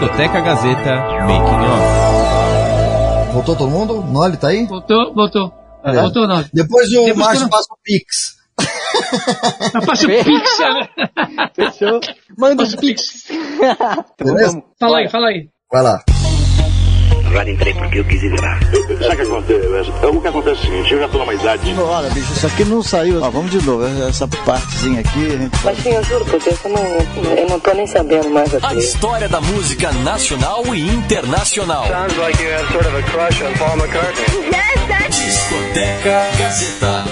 Discoteca Gazeta Making Off. Voltou todo mundo? Noli tá aí? Voltou, voltou. É. Voltou, Noli. Depois o Depois Márcio passa o Pix. Eu passo o Pix, né? Fechou? Manda os pix. Beleza? Fala aí, fala aí. Vai lá. Agora entrei porque eu quis entrar. Sabe o que acontece? É, O que acontece é o seguinte, eu já tô numa idade. Olha, bicho, isso aqui não saiu. Ó, vamos de novo. Essa partezinha aqui, a gente Mas sim, eu juro por Deus, eu não, eu não tô nem sabendo mais A aqui. história da música nacional e internacional. Sounds like you have sort of a crush on Paul McCartney. Discoteca Gazeta.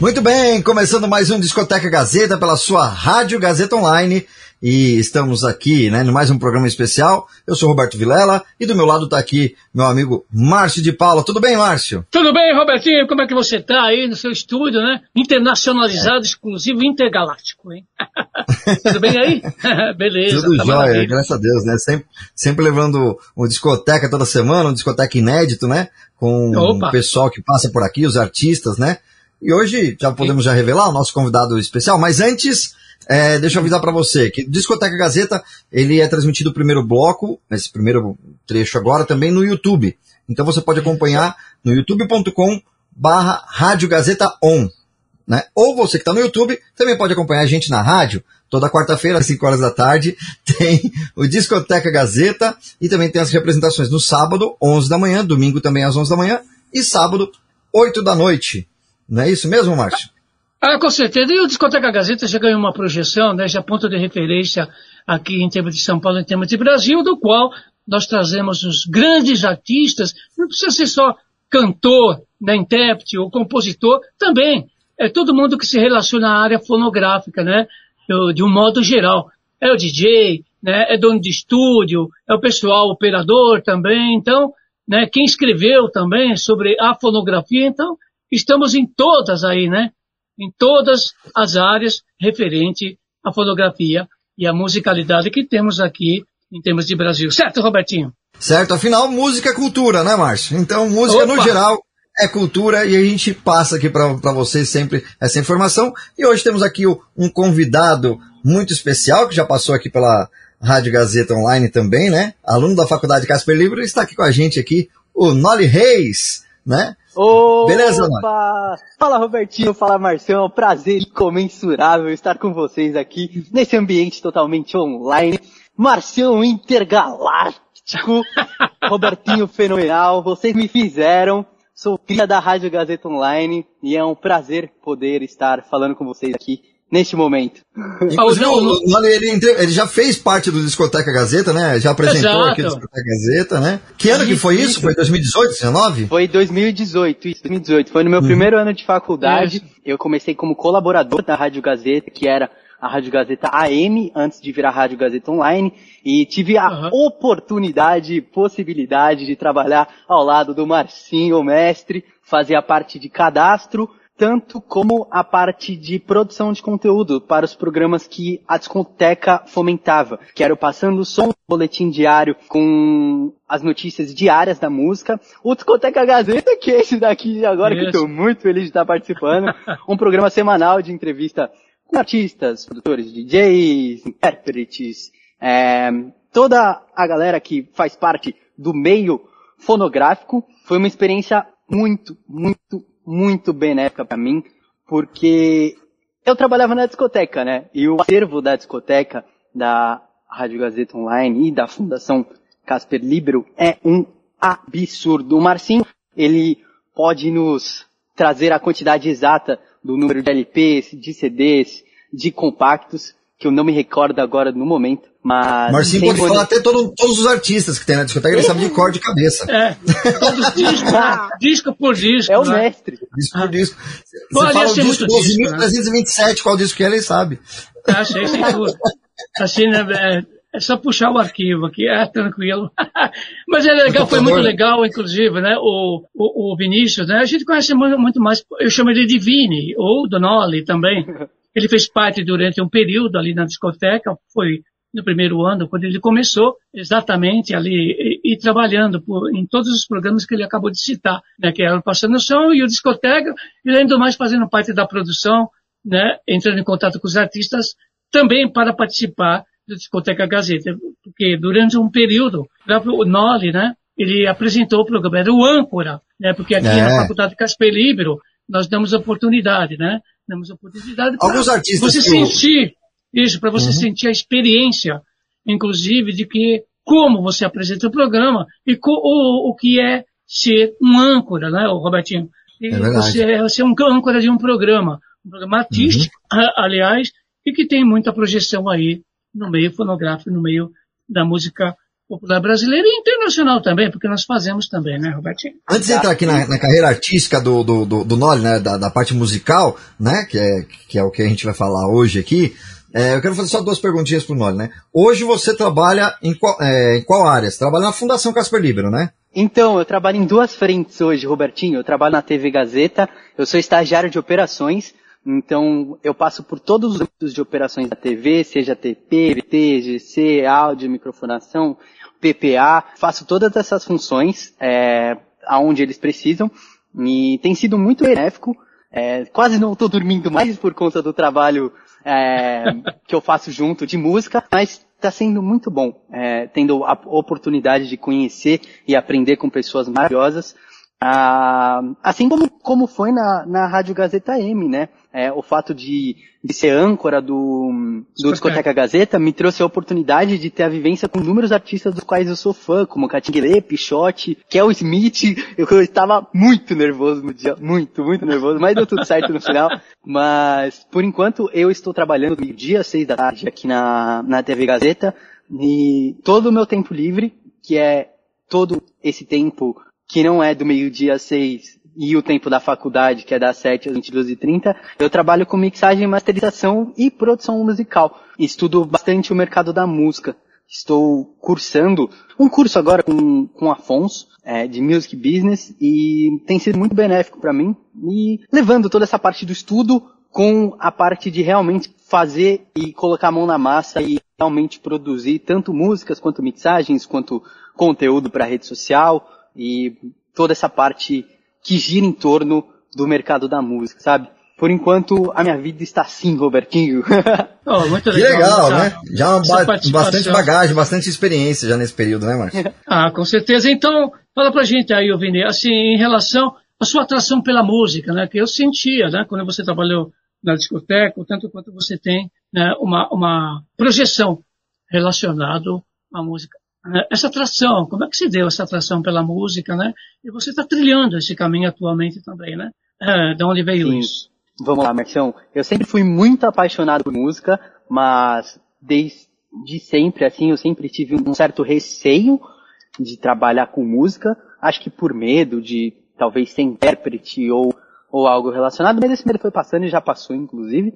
Muito bem, começando mais um Discoteca Gazeta pela sua Rádio Gazeta Online. E estamos aqui, né, no mais um programa especial. Eu sou Roberto Vilela e do meu lado está aqui meu amigo Márcio de Paula. Tudo bem, Márcio? Tudo bem, Robertinho? Como é que você tá aí no seu estúdio, né? Internacionalizado, exclusivo, intergaláctico, hein? Tudo bem aí? Beleza. Tudo tá jóia, maravilha. graças a Deus, né? Sempre, sempre levando uma discoteca toda semana, um discoteca inédito, né? Com Opa. o pessoal que passa por aqui, os artistas, né? E hoje já podemos já revelar o nosso convidado especial, mas antes, é, deixa eu avisar para você que Discoteca Gazeta, ele é transmitido o primeiro bloco, esse primeiro trecho agora, também no YouTube. Então você pode acompanhar no youtube.com barra Rádio Gazeta On. Né? Ou você que está no YouTube, também pode acompanhar a gente na rádio. Toda quarta-feira, às 5 horas da tarde, tem o Discoteca Gazeta e também tem as representações no sábado, 11 da manhã, domingo também às 11 da manhã e sábado, 8 da noite. Não é isso mesmo, Márcio? Ah, com certeza. E o Discoteca Gazeta já ganhou uma projeção, né, já ponto de referência aqui em termos de São Paulo, em termos de Brasil, do qual nós trazemos os grandes artistas, não precisa ser só cantor, né, intérprete ou compositor, também. É todo mundo que se relaciona à área fonográfica, né, de um modo geral. É o DJ, né, é dono de estúdio, é o pessoal operador também, então, né, quem escreveu também sobre a fonografia, então, estamos em todas aí, né, em todas as áreas referente à fotografia e à musicalidade que temos aqui em termos de Brasil. Certo, Robertinho? Certo? Afinal, música é cultura, né, Márcio? Então, música Opa! no geral é cultura e a gente passa aqui para vocês sempre essa informação. E hoje temos aqui um convidado muito especial que já passou aqui pela Rádio Gazeta Online também, né? Aluno da Faculdade Casper Libro, está aqui com a gente aqui, o Noli Reis, né? Opa! Beleza, mano? Fala, Robertinho. Fala, Marcião. É um prazer incomensurável estar com vocês aqui nesse ambiente totalmente online. Marcião intergaláctico. Robertinho fenomenal. Vocês me fizeram. Sou cria da Rádio Gazeta Online e é um prazer poder estar falando com vocês aqui neste momento. Inclusive, o ele, ele já fez parte do Discoteca Gazeta, né? Já apresentou Exato. aqui o Discoteca Gazeta, né? Que ano que foi Isso. Foi 2018, 19? Foi 2018, isso, 2018. Foi no meu primeiro ano de faculdade. Isso. Eu comecei como colaborador da Rádio Gazeta, que era a Rádio Gazeta AM, antes de virar Rádio Gazeta Online. E tive a Aham. oportunidade e possibilidade de trabalhar ao lado do Marcinho, o mestre, fazer a parte de cadastro, tanto como a parte de produção de conteúdo para os programas que a discoteca fomentava, que era o Passando o Som, boletim diário com as notícias diárias da música, o Discoteca Gazeta, que é esse daqui agora que Isso. estou muito feliz de estar participando, um programa semanal de entrevista com artistas, produtores, DJs, intérpretes, é, toda a galera que faz parte do meio fonográfico. Foi uma experiência muito, muito, muito benéfica para mim, porque eu trabalhava na discoteca, né? E o acervo da discoteca, da Rádio Gazeta Online e da Fundação Casper Libero é um absurdo. O Marcinho, ele pode nos trazer a quantidade exata do número de LPs, de CDs, de compactos, que eu não me recordo agora no momento, mas... Marcinho sem pode poder- falar até todo- todos os artistas que tem na discoteca, ele sabe de cor de cabeça. É, todos disco, disco por disco. É o né? mestre. Disco por disco. Bom, Você fala o disco muito disco, né? 12.327, qual disco que é, ele sabe. Ah, sei, sei tudo. Assim, né, é, é só puxar o arquivo aqui, é tranquilo. Mas é legal, foi muito legal, inclusive, né, o, o, o Vinícius, né, a gente conhece muito, muito mais, eu chamo ele de Vini, ou Donoli também. Ele fez parte durante um período ali na discoteca, foi no primeiro ano, quando ele começou exatamente ali e, e trabalhando por, em todos os programas que ele acabou de citar, né, que era o Passando o Som e o Discoteca, e do mais fazendo parte da produção, né, entrando em contato com os artistas, também para participar da Discoteca Gazeta, porque durante um período, o próprio Noli, né, ele apresentou o programa, era o âncora, né, porque aqui É. na Faculdade Casper Libero, nós damos oportunidade, né, damos oportunidade para você sentir, isso, para você Uhum. sentir a experiência, inclusive, de que, como você apresenta o programa e co, o, o que é ser um âncora, né, Robertinho? E É verdade. você é ser um âncora de um programa, um programa artístico, Uhum. aliás, e que tem muita projeção aí no meio fonográfico, no meio da música popular brasileira e internacional também, porque nós fazemos também, né, Robertinho? Antes de entrar aqui na, na carreira artística do, do, do, do Noli, né, da, da parte musical, né, que é, que é o que a gente vai falar hoje aqui, é, eu quero fazer só duas perguntinhas pro Noli, né? Hoje você trabalha em qual, é, em qual área? Você trabalha na Fundação Casper Libero, né? Então, eu trabalho em duas frentes hoje, Robertinho. Eu trabalho na TV Gazeta, eu sou estagiário de operações, então eu passo por todos os âmbitos de operações da TV, seja TP, VT, GC, áudio, microfonação, PPA, faço todas essas funções é, aonde eles precisam e tem sido muito benéfico. É, quase não estou dormindo mais por conta do trabalho é, que eu faço junto de música, mas está sendo muito bom, é, tendo a oportunidade de conhecer e aprender com pessoas maravilhosas. Ah, assim como, como foi na, na Rádio Gazeta M, né? É, o fato de, de ser âncora do, do Discoteca Gazeta me trouxe a oportunidade de ter a vivência com inúmeros artistas dos quais eu sou fã, como Catinguele, Pichote, Kel Smith. Eu, eu estava muito nervoso no dia, muito, muito nervoso, mas deu tudo certo no final. Mas, por enquanto, eu estou trabalhando meio-dia, seis da tarde, aqui na, na TV Gazeta, e todo o meu tempo livre, que é todo esse tempo que não é do meio-dia às seis e o tempo da faculdade, que é das sete às 22h30, eu trabalho com mixagem, masterização e produção musical. Estudo bastante o mercado da música. Estou cursando um curso agora com, com Afonso, é, de Music Business, e tem sido muito benéfico para mim, e levando toda essa parte do estudo com a parte de realmente fazer e colocar a mão na massa e realmente produzir tanto músicas quanto mixagens, quanto conteúdo para rede social, e toda essa parte que gira em torno do mercado da música, sabe? Por enquanto, a minha vida está assim, Robertinho. Oh, muito Que legal, legal, essa- né? Já ba- bastante bagagem, bastante experiência já nesse período, né, Márcio? Ah, com certeza. Então, fala pra gente aí, Vini, assim, em relação à sua atração pela música, né? Que eu sentia, né? Quando você trabalhou na discoteca, o tanto quanto você tem né, uma, uma projeção relacionado à música. Né? Essa atração, como é que se deu essa atração pela música, né? E você está trilhando esse caminho atualmente também, né? É, de onde veio Sim. isso? Vamos lá, Marcião. Eu sempre fui muito apaixonado por música, mas desde sempre, assim, eu sempre tive um certo receio de trabalhar com música. Acho que por medo de talvez ser intérprete ou, ou algo relacionado, mas esse medo foi passando e já passou, inclusive.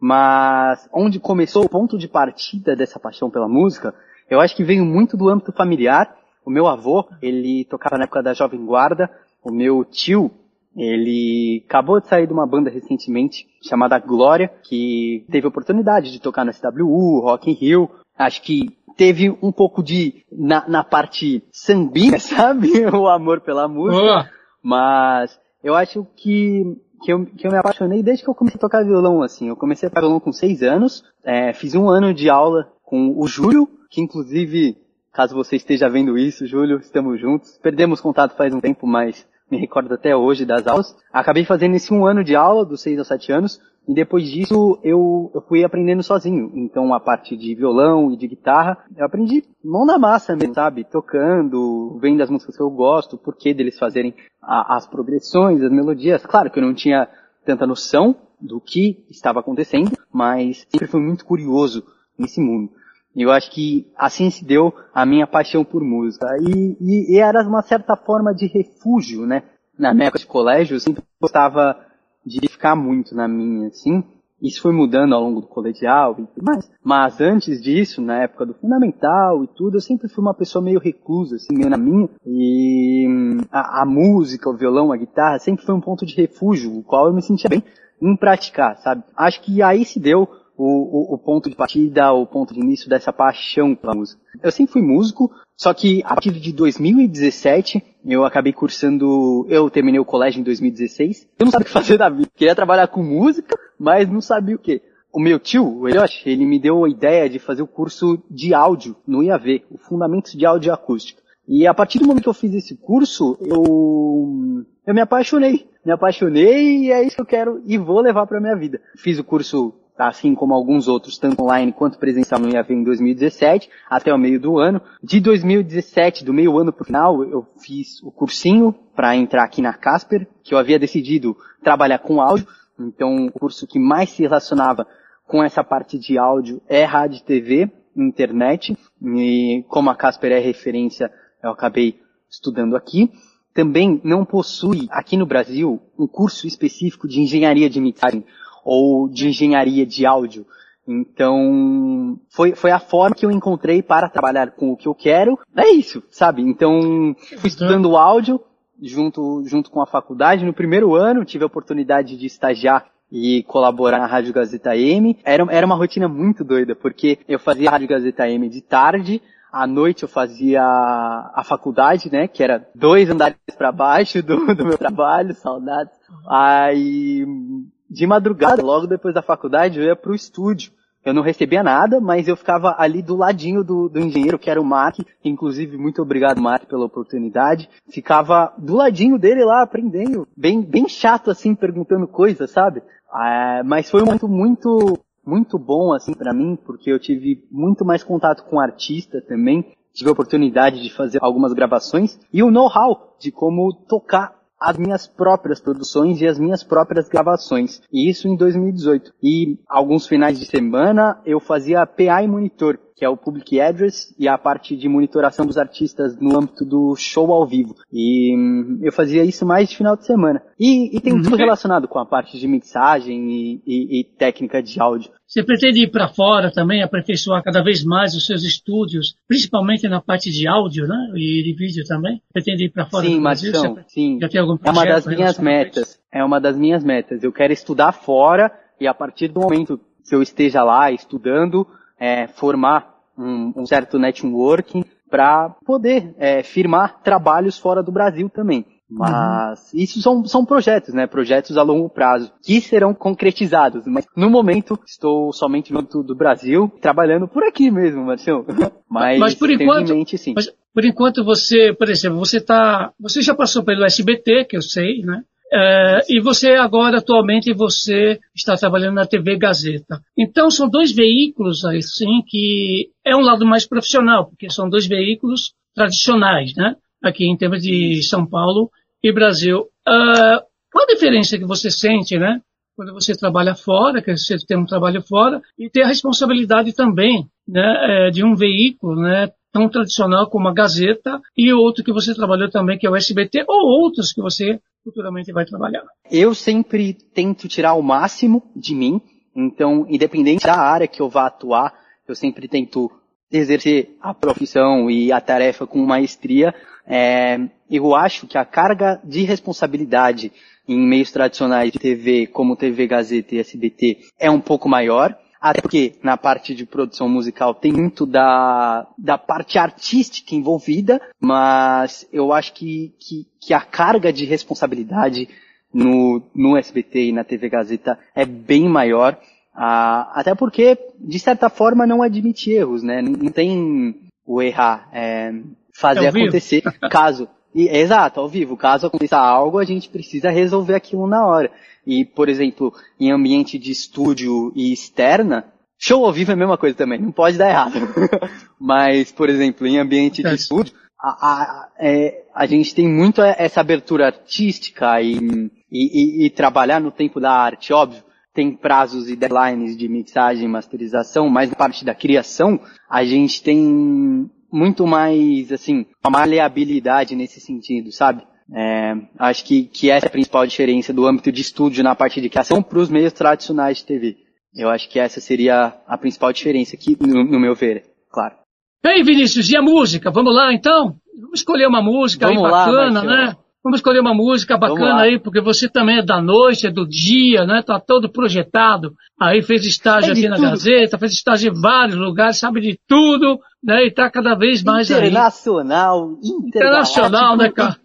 Mas onde começou o ponto de partida dessa paixão pela música, eu acho que veio muito do âmbito familiar. O meu avô, ele tocava na época da Jovem Guarda. O meu tio, ele acabou de sair de uma banda recentemente chamada Glória, que teve oportunidade de tocar na SWU, Rock in Rio. Acho que teve um pouco de, na, na parte sanguínea, sabe? o amor pela música. Boa! Mas eu acho que, que, eu, que eu me apaixonei desde que eu comecei a tocar violão, assim. Eu comecei a tocar violão com seis anos, é, fiz um ano de aula com o Júlio, que inclusive, caso você esteja vendo isso, Júlio, estamos juntos. Perdemos contato faz um tempo, mas me recordo até hoje das aulas. Acabei fazendo esse um ano de aula, dos seis aos sete anos, e depois disso eu, eu fui aprendendo sozinho. Então a parte de violão e de guitarra, eu aprendi mão na massa mesmo, sabe? Tocando, vendo as músicas que eu gosto, o porquê deles fazerem a- as progressões, as melodias. Claro que eu não tinha tanta noção do que estava acontecendo, mas sempre fui muito curioso nesse mundo. Eu acho que assim se deu a minha paixão por música. E, e, e era uma certa forma de refúgio, né? Na minha época de colégio, eu sempre gostava de ficar muito na minha, assim. Isso foi mudando ao longo do colegial e tudo mais. Mas antes disso, na época do fundamental e tudo, eu sempre fui uma pessoa meio reclusa, assim, meio na minha. E a, a música, o violão, a guitarra, sempre foi um ponto de refúgio, o qual eu me sentia bem em praticar, sabe? Acho que aí se deu o, o, o ponto de partida, o ponto de início dessa paixão pela música. Eu sempre fui músico, só que a partir de 2017 eu acabei cursando, eu terminei o colégio em 2016. Eu não sabia o que fazer da vida. Queria trabalhar com música, mas não sabia o que. o meu tio, o Eliot, ele me deu a ideia de fazer o curso de áudio no IAV, o Fundamentos de Áudio e Acústica. E a partir do momento que eu fiz esse curso, eu, eu me apaixonei. Me apaixonei e é isso que eu quero e vou levar para minha vida. Fiz o curso, assim como alguns outros, tanto online quanto presencial no IAV em 2017, até o meio do ano. De 2017, do meio ano pro final, eu fiz o cursinho para entrar aqui na Casper, que eu havia decidido trabalhar com áudio. Então, o curso que mais se relacionava com essa parte de áudio é rádio TV, internet. E como a Casper é referência eu acabei estudando aqui. Também não possui aqui no Brasil um curso específico de engenharia de mixagem ou de engenharia de áudio. Então, foi, foi a forma que eu encontrei para trabalhar com o que eu quero. É isso, sabe? Então, fui estudando áudio junto, junto com a faculdade. No primeiro ano, tive a oportunidade de estagiar e colaborar na Rádio Gazeta M. Era, era uma rotina muito doida, porque eu fazia a Rádio Gazeta M de tarde, à noite eu fazia a faculdade, né? Que era dois andares para baixo do, do meu trabalho, saudades. Aí, de madrugada, logo depois da faculdade, eu ia pro estúdio. Eu não recebia nada, mas eu ficava ali do ladinho do, do engenheiro, que era o Mark. Inclusive, muito obrigado, Mark, pela oportunidade. Ficava do ladinho dele lá, aprendendo. Bem, bem chato, assim, perguntando coisas, sabe? Ah, mas foi um momento muito muito bom assim para mim, porque eu tive muito mais contato com artista também, tive a oportunidade de fazer algumas gravações e o know-how de como tocar as minhas próprias produções e as minhas próprias gravações. E isso em 2018. E alguns finais de semana eu fazia PA e monitor que é o Public Address e a parte de monitoração dos artistas no âmbito do show ao vivo. E hum, eu fazia isso mais de final de semana. E, e tem tudo uhum. relacionado com a parte de mixagem e, e, e técnica de áudio. Você pretende ir para fora também, aperfeiçoar cada vez mais os seus estudos, principalmente na parte de áudio, né? E de vídeo também? Pretende ir para fora sim, do Brasil? Marcião, sim, Já tem algum É uma das minhas metas. É uma das minhas metas. Eu quero estudar fora e a partir do momento que eu esteja lá estudando, é, formar um, um, certo networking para poder é, firmar trabalhos fora do Brasil também. Mas uhum. isso são, são projetos, né? Projetos a longo prazo, que serão concretizados. Mas no momento estou somente no do Brasil, trabalhando por aqui mesmo, Marcião. Mas, mas por enquanto, sim. Mas por enquanto você, por exemplo, você tá, você já passou pelo SBT, que eu sei, né? É, e você agora, atualmente, você está trabalhando na TV Gazeta. Então, são dois veículos, assim, que é um lado mais profissional, porque são dois veículos tradicionais, né? Aqui em termos de São Paulo e Brasil. Uh, qual a diferença que você sente, né? Quando você trabalha fora, que você tem um trabalho fora, e tem a responsabilidade também, né, é, de um veículo, né, tão tradicional como a Gazeta e outro que você trabalhou também, que é o SBT, ou outros que você futuramente vai trabalhar. Eu sempre tento tirar o máximo de mim, então, independente da área que eu vá atuar, eu sempre tento exercer a profissão e a tarefa com maestria. É, eu acho que a carga de responsabilidade em meios tradicionais de TV, como TV Gazeta e SBT, é um pouco maior. Até porque na parte de produção musical tem muito da, da parte artística envolvida, mas eu acho que, que, que a carga de responsabilidade no, no SBT e na TV Gazeta é bem maior. Ah, até porque, de certa forma, não admite erros, né? Não tem o errar, é, fazer é acontecer caso. E, exato, ao vivo. Caso aconteça algo, a gente precisa resolver aquilo na hora. E, por exemplo, em ambiente de estúdio e externa, show ao vivo é a mesma coisa também, não pode dar errado. Mas, por exemplo, em ambiente de é. estúdio, a, a, é, a gente tem muito essa abertura artística e, e, e, e trabalhar no tempo da arte, óbvio tem prazos e deadlines de mixagem e masterização, mas na parte da criação, a gente tem muito mais, assim, uma maleabilidade nesse sentido, sabe? É, acho que, que essa é a principal diferença do âmbito de estúdio na parte de criação para os meios tradicionais de TV. Eu acho que essa seria a principal diferença aqui, no, no meu ver, claro. Ei, Vinícius, e a música? Vamos lá, então? Vamos escolher uma música Vamos aí bacana, lá, né? Vamos escolher uma música bacana aí, porque você também é da noite, é do dia, né? Tá todo projetado. Aí fez estágio aqui na Gazeta, fez estágio em vários lugares, sabe de tudo, né? E tá cada vez mais internacional, aí. Internacional, internacional, né, cara?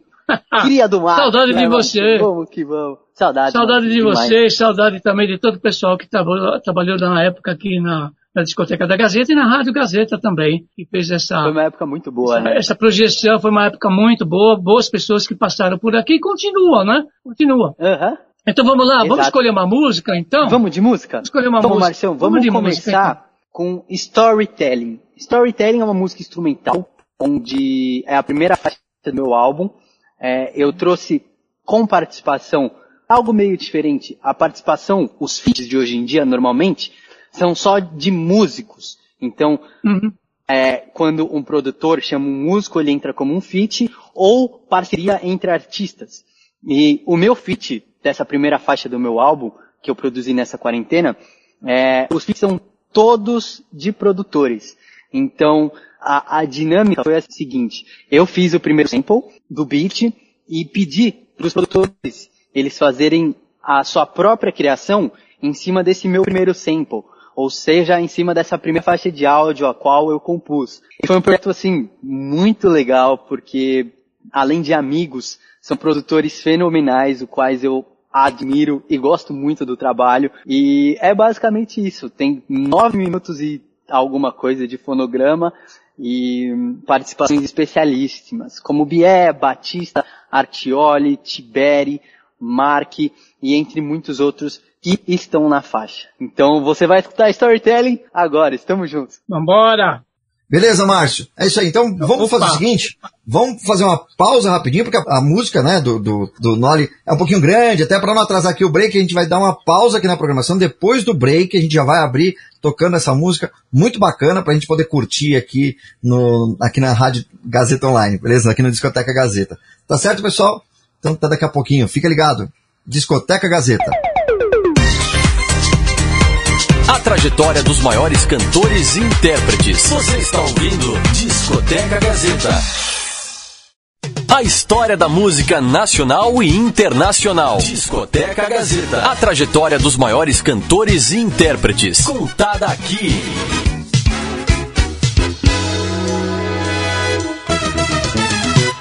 Cria do mar. Saudade de você. Vamos que vamos. Saudade. Saudade de demais. vocês, saudade também de todo o pessoal que trabalhou, trabalhou na época aqui na, na discoteca da Gazeta e na Rádio Gazeta também, que fez essa, Foi uma época muito boa, essa, né? essa projeção, foi uma época muito boa, boas pessoas que passaram por aqui e continuam, né? Continuam. Aham. Então vamos lá, vamos Exato. escolher uma música então? Vamos de música? Vamos escolher uma Vamos, música. Marcião, vamos, de começar música, então. com Storytelling. Storytelling é uma música instrumental, onde é a primeira faixa do meu álbum. É, eu trouxe com participação algo meio diferente. A participação, os feats de hoje em dia, normalmente, são só de músicos. Então, Uhum. é, quando um produtor chama um músico, ele entra como um feat, ou parceria entre artistas. E o meu feat dessa primeira faixa do meu álbum, que eu produzi nessa quarentena, é, os feats são todos de produtores. Então, a, a dinâmica foi a seguinte, eu fiz o primeiro sample do beat e pedi para os produtores eles fazerem a sua própria criação em cima desse meu primeiro sample ou seja, em cima dessa primeira faixa de áudio a qual eu compus. E foi um projeto assim muito legal porque além de amigos, são produtores fenomenais, os quais eu admiro e gosto muito do trabalho. E é basicamente isso. Tem nove minutos e alguma coisa de fonograma e participações especialíssimas, como Bié, Batista, Artioli, Tiberi, Mark e entre muitos outros que estão na faixa. Então você vai escutar Storytelling agora, estamos juntos. Vambora! Beleza, Márcio? É isso aí. Então vamos fazer o seguinte: vamos fazer uma pausa rapidinho, porque a, a música né, do, do, do Noli é um pouquinho grande, até para não atrasar aqui o break, a gente vai dar uma pausa aqui na programação. Depois do break, a gente já vai abrir tocando essa música muito bacana para a gente poder curtir aqui, no, aqui na Rádio Gazeta Online, beleza? Aqui no Discoteca Gazeta. Tá certo, pessoal? Então tá daqui a pouquinho. Fica ligado. Discoteca Gazeta. A trajetória dos maiores cantores e intérpretes. Você está ouvindo Discoteca Gazeta. A história da música nacional e internacional. Discoteca Gazeta. A trajetória dos maiores cantores e intérpretes. Contada aqui.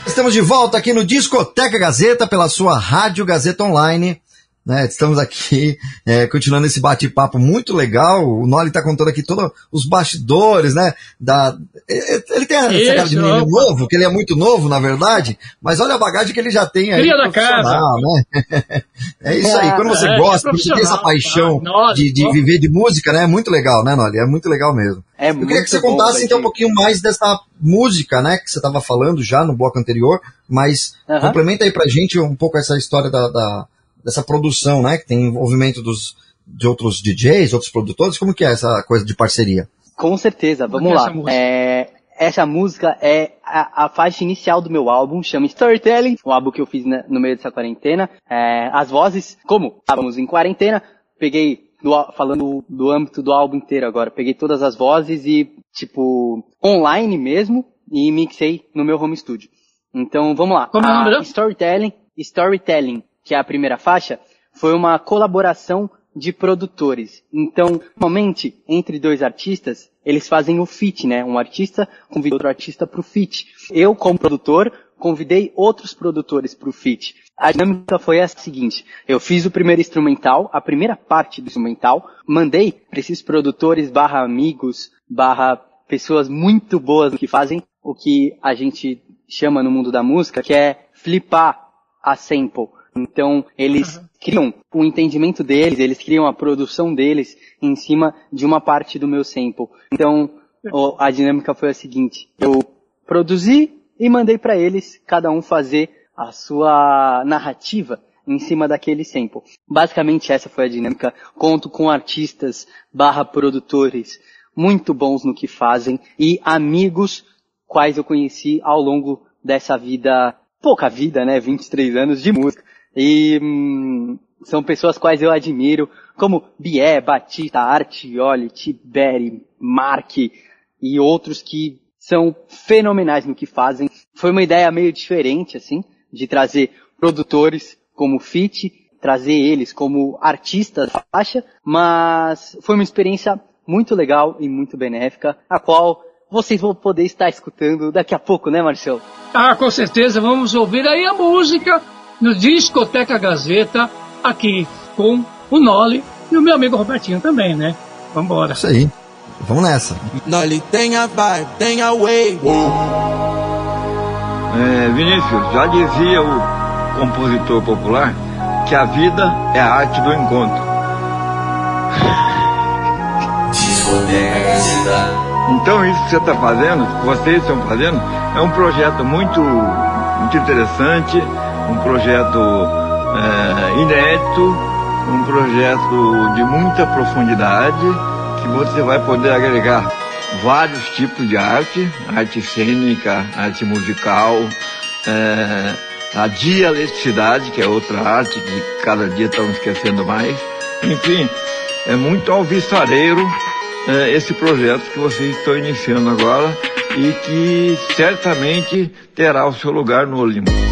Estamos de volta aqui no Discoteca Gazeta pela sua Rádio Gazeta Online. Né, estamos aqui é, continuando esse bate-papo muito legal. O Noli está contando aqui todos os bastidores, né? Da, ele tem essa Isso, cara de menino opa. novo, que ele é muito novo, na verdade, mas olha a bagagem que ele já tem aí. Cria da profissional, Né? é isso aí. Quando você É, gosta, é você tem essa paixão tá? Nossa, de, de viver de música, né? É muito legal, né, Noli? É muito legal mesmo. É Eu queria que você contasse então um pouquinho mais dessa música, né, que você estava falando já no bloco anterior, mas Aham. complementa aí pra gente um pouco essa história da, da- dessa produção, né, que tem envolvimento dos, de outros DJs, outros produtores, como que é essa coisa de parceria? Com certeza, vamos lá. essa música? É, essa música é a, a faixa inicial do meu álbum, chama Storytelling, o álbum que eu fiz né, no meio dessa quarentena. É, as vozes, como estávamos em quarentena, peguei, do falando do âmbito do álbum inteiro agora, peguei todas as vozes e, tipo, online mesmo, e mixei no meu home studio. Então, vamos lá. Como é o nome A dela? Storytelling, Storytelling, que é a primeira faixa, foi uma colaboração de produtores. Então, normalmente, entre dois artistas, eles fazem o feat, né? Um artista convida outro artista para o feat. Eu, como produtor, convidei outros produtores para o feat. A dinâmica foi a seguinte, eu fiz o primeiro instrumental, a primeira parte do instrumental, mandei para esses produtores barra amigos, barra pessoas muito boas que fazem o que a gente chama no mundo da música, que é flipar a sample. Então, eles criam o entendimento deles, eles criam a produção deles em cima de uma parte do meu sample. Então, o- a dinâmica foi a seguinte, eu produzi e mandei para eles, cada um fazer a sua narrativa em cima daquele sample. Basicamente essa foi a dinâmica. Conto com artistas barra produtores muito bons no que fazem e amigos quais eu conheci ao longo dessa vida, pouca vida, né? 23 anos de música. E hum, são pessoas quais eu admiro, como Bié, Batista, Artioli, Tiberi, Mark e outros que são fenomenais no que fazem. Foi uma ideia meio diferente, assim, de trazer produtores como Fit, trazer eles como artistas da faixa, mas foi uma experiência muito legal e muito benéfica, a qual vocês vão poder estar escutando daqui a pouco, né, Marcelo? Ah, com certeza, vamos ouvir aí a música no Discoteca Gazeta, aqui com o Noli e o meu amigo Robertinho também, né? Vambora. Isso aí. Vamos nessa. Noli tem a vibe, tem a way. É, Vinícius, já dizia o compositor popular que a vida é a arte do encontro. Então isso que você está fazendo, que vocês estão fazendo, é um projeto muito, muito interessante, um projeto é, inédito, um projeto de muita profundidade, que você vai poder agregar vários tipos de arte, arte cênica, arte musical, é, a dialeticidade, que é outra arte que cada dia estamos esquecendo mais. Enfim, é muito alvissareiro é, esse projeto que vocês estão iniciando agora e que certamente terá o seu lugar no Olimpo.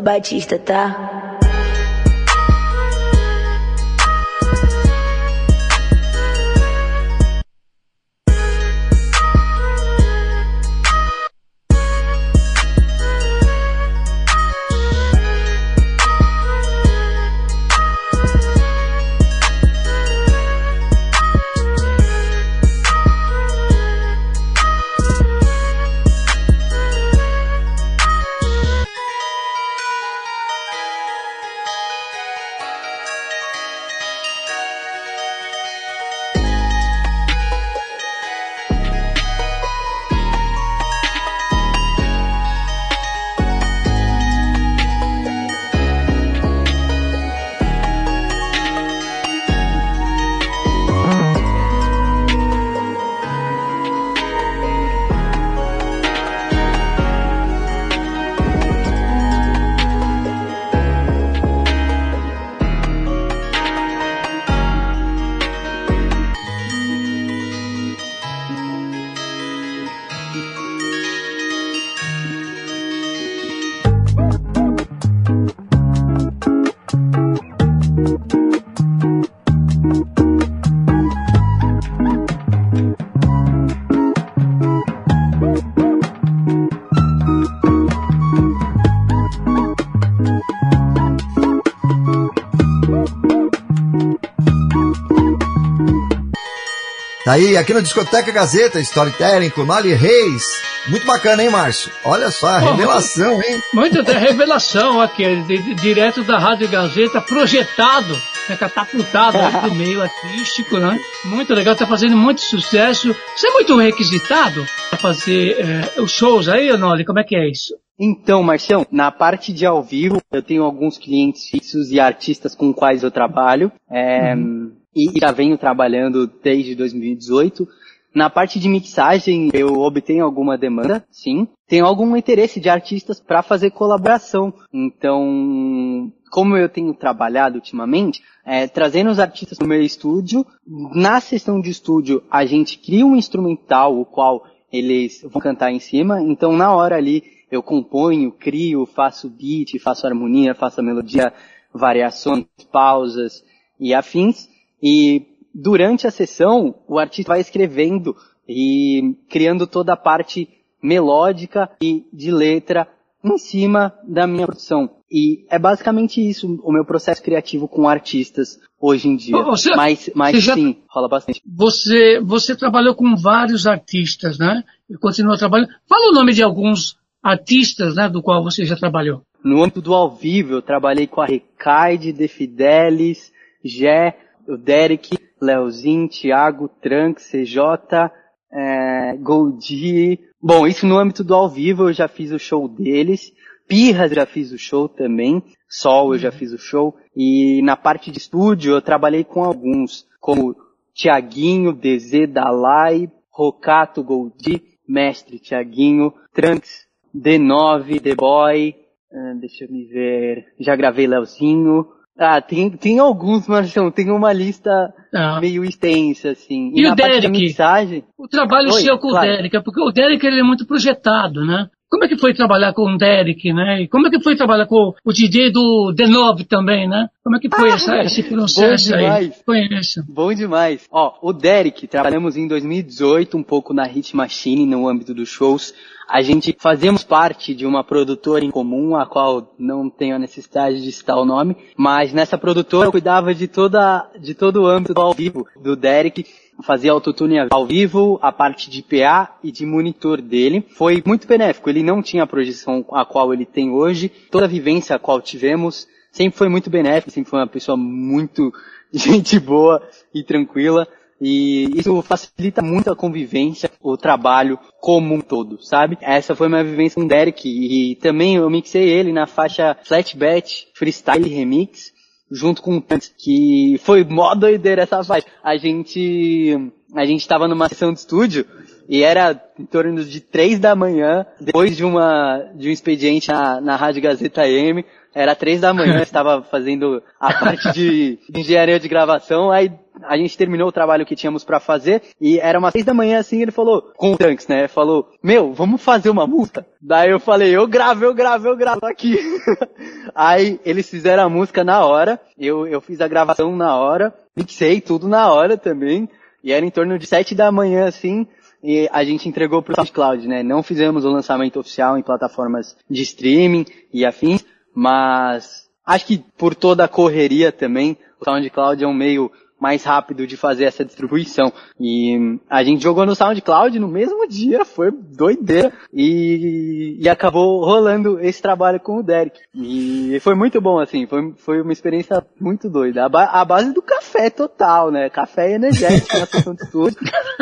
Batista, tá? Tá aí, aqui no Discoteca Gazeta, Storytelling com Nali Reis. Muito bacana, hein, Márcio? Olha só, a revelação, hein? Muito da revelação aqui, de- de- direto da Rádio Gazeta, projetado, né, catapultado aí pro meio artístico, né? Muito legal, tá fazendo muito sucesso. Você é muito requisitado para fazer eh, os shows aí, Noli? Como é que é isso? Então, Marcião, na parte de ao vivo, eu tenho alguns clientes fixos e artistas com quais eu trabalho. é, E já venho trabalhando desde 2018. Na parte de mixagem, eu obtenho alguma demanda, sim. Tenho algum interesse de artistas para fazer colaboração. Então, como eu tenho trabalhado ultimamente, é, trazendo os artistas no meu estúdio, na sessão de estúdio a gente cria um instrumental, o qual eles vão cantar em cima, então na hora ali eu componho, crio, faço beat, faço harmonia, faço melodia, variações, pausas e afins. E durante a sessão, o artista vai escrevendo e criando toda a parte melódica e de letra em cima da minha produção. E é basicamente isso o meu processo criativo com artistas hoje em dia. Você- mas mas você já- sim, rola bastante. Você, você trabalhou com vários artistas, né? E continua trabalhando. Fala o nome de alguns artistas, né, do qual você já trabalhou. No âmbito do ao vivo, eu trabalhei com a Recaide, De Fidelis, Gé, o Derek, Leozinho, Thiago, Trunks, CJ, é, Goldi. Bom, isso no âmbito do ao vivo, eu já fiz o show deles. Pirras já fiz o show também. Sol eu já fiz o show. E na parte de estúdio, eu trabalhei com alguns, como Tiaguinho, DZ, Dalai, Rocato, Goldi, Mestre Tiaguinho, Trunks, D9, The Boy, ah, deixa eu me ver. Já gravei Leozinho. Ah, tem, tem alguns, Marcião. Tem uma lista Ah. meio extensa, assim. E o parte da Derek? mixagem... O trabalho Oi, seu com claro. o Derek, é porque o Derek ele é muito projetado, né? Como é que foi trabalhar com o Derek, né? E como é que foi trabalhar com o DJ do D9 também, né? Como é que foi essa- esse processo bom aí? demais. Conheço. Bom demais. Ó, o Derek, trabalhamos em 2018 um pouco na Hit Machine, no âmbito dos shows. A gente fazemos parte de uma produtora em comum, a qual não tenho a necessidade de citar o nome, mas nessa produtora eu cuidava de toda, de todo o âmbito ao vivo do Derek, fazia autotune ao vivo, a parte de PA e de monitor dele. Foi muito benéfico, ele não tinha a projeção a qual ele tem hoje, toda a vivência a qual tivemos, sempre foi muito benéfico, sempre foi uma pessoa muito gente boa e tranquila. E isso facilita muito a convivência, o trabalho como um todo, sabe? Essa foi minha vivência com o Derek. E também eu mixei ele na faixa Flatbat Freestyle Remix, junto com o Tants, que foi mó doideira essa faixa. A gente a gente estava numa sessão de estúdio e era em torno de três da manhã, depois de uma de um expediente na, na Rádio Gazeta M, era três da manhã, estava fazendo a parte de, de engenharia de gravação, aí a gente terminou o trabalho que tínhamos para fazer e era umas seis da manhã assim, ele falou, com o Trunks, né? Falou, meu, vamos fazer uma música? Daí eu falei, eu gravo, eu gravo, eu gravo aqui. aí eles fizeram a música na hora, eu, eu fiz a gravação na hora, mixei tudo na hora também, e era em torno de sete da manhã assim, e a gente entregou pro SoundCloud, né? Não fizemos o lançamento oficial em plataformas de streaming e afins, mas acho que por toda a correria também, o SoundCloud é um meio mais rápido de fazer essa distribuição. E a gente jogou no SoundCloud no mesmo dia, foi doideira. E, e acabou rolando esse trabalho com o Derek. E foi muito bom, assim, foi, foi uma experiência muito doida. A, ba a base do café total, né? Café energético na sessão de estúdio.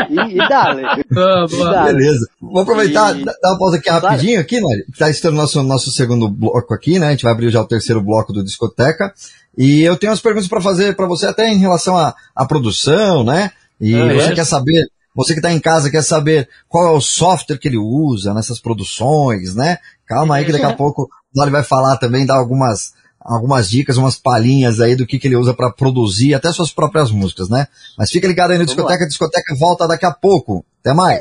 E, e dale. Beleza. Vou aproveitar, e... dar uma pausa aqui rapidinho, aqui, né? Tá estando nosso, nosso segundo bloco aqui, né? A gente vai abrir já o terceiro bloco do discoteca. E eu tenho umas perguntas para fazer para você até em relação à, à produção, né? E ah, você é? quer saber, você que está em casa quer saber qual é o software que ele usa nessas produções, né? Calma aí que daqui a pouco ele vai falar também, dar algumas algumas dicas, umas palhinhas aí do que, que ele usa para produzir até suas próprias músicas, né? Mas fica ligado aí no Discoteca, a Discoteca volta daqui a pouco. Até mais!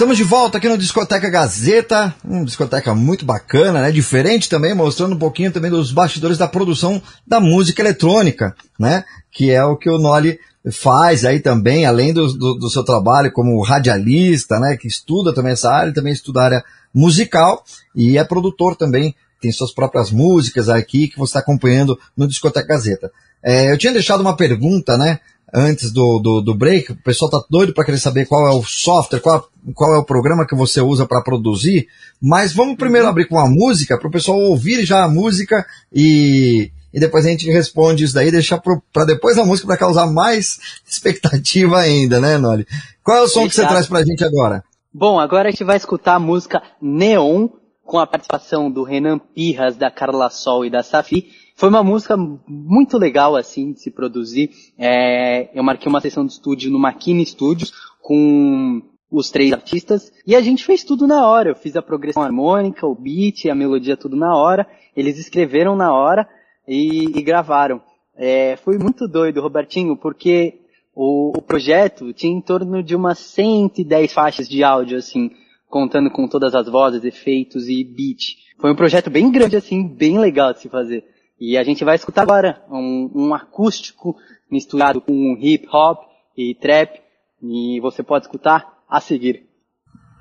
Estamos de volta aqui no Discoteca Gazeta, uma discoteca muito bacana, né? Diferente também, mostrando um pouquinho também dos bastidores da produção da música eletrônica, né? Que é o que o Noli faz aí também, além do, do, do, seu trabalho como radialista, né? Que estuda também essa área, também estuda a área musical e é produtor também, tem suas próprias músicas aqui que você está acompanhando no Discoteca Gazeta. É, eu tinha deixado uma pergunta, né? Antes do, do, do break, o pessoal tá doido para querer saber qual é o software, qual, qual é o programa que você usa para produzir, mas vamos primeiro abrir com a música, para o pessoal ouvir já a música e, e depois a gente responde isso daí, deixar para depois a música para causar mais expectativa ainda, né, Noli? Qual é o som que você traz para a gente agora? Bom, agora a gente vai escutar a música Neon, com a participação do Renan Pirras, da Carla Sol e da Safi, foi uma música muito legal, assim, de se produzir. É, eu marquei uma sessão de estúdio no Makini Studios com os três artistas e a gente fez tudo na hora. Eu fiz a progressão harmônica, o beat, a melodia tudo na hora. Eles escreveram na hora e, e gravaram. É, foi muito doido, Robertinho, porque o, o, projeto tinha em torno de umas 110 faixas de áudio, assim, contando com todas as vozes, efeitos e beat. Foi um projeto bem grande, assim, bem legal de se fazer. E a gente vai escutar agora um, um acústico misturado com hip hop e trap. E você pode escutar a seguir.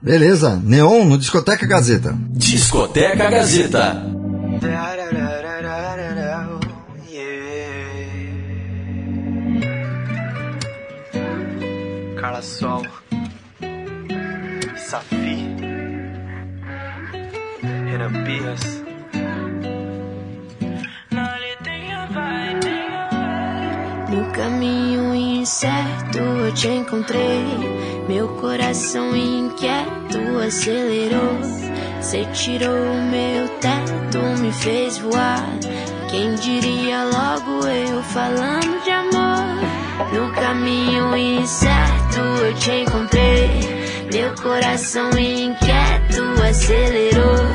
Beleza, Neon no Discoteca Gazeta. Discoteca Gazeta. Carla Sol, Safi, Renan Pias. No caminho incerto eu te encontrei. Meu coração inquieto acelerou. Você tirou o meu teto, me fez voar. Quem diria logo eu falando de amor? No caminho incerto eu te encontrei. Meu coração inquieto acelerou.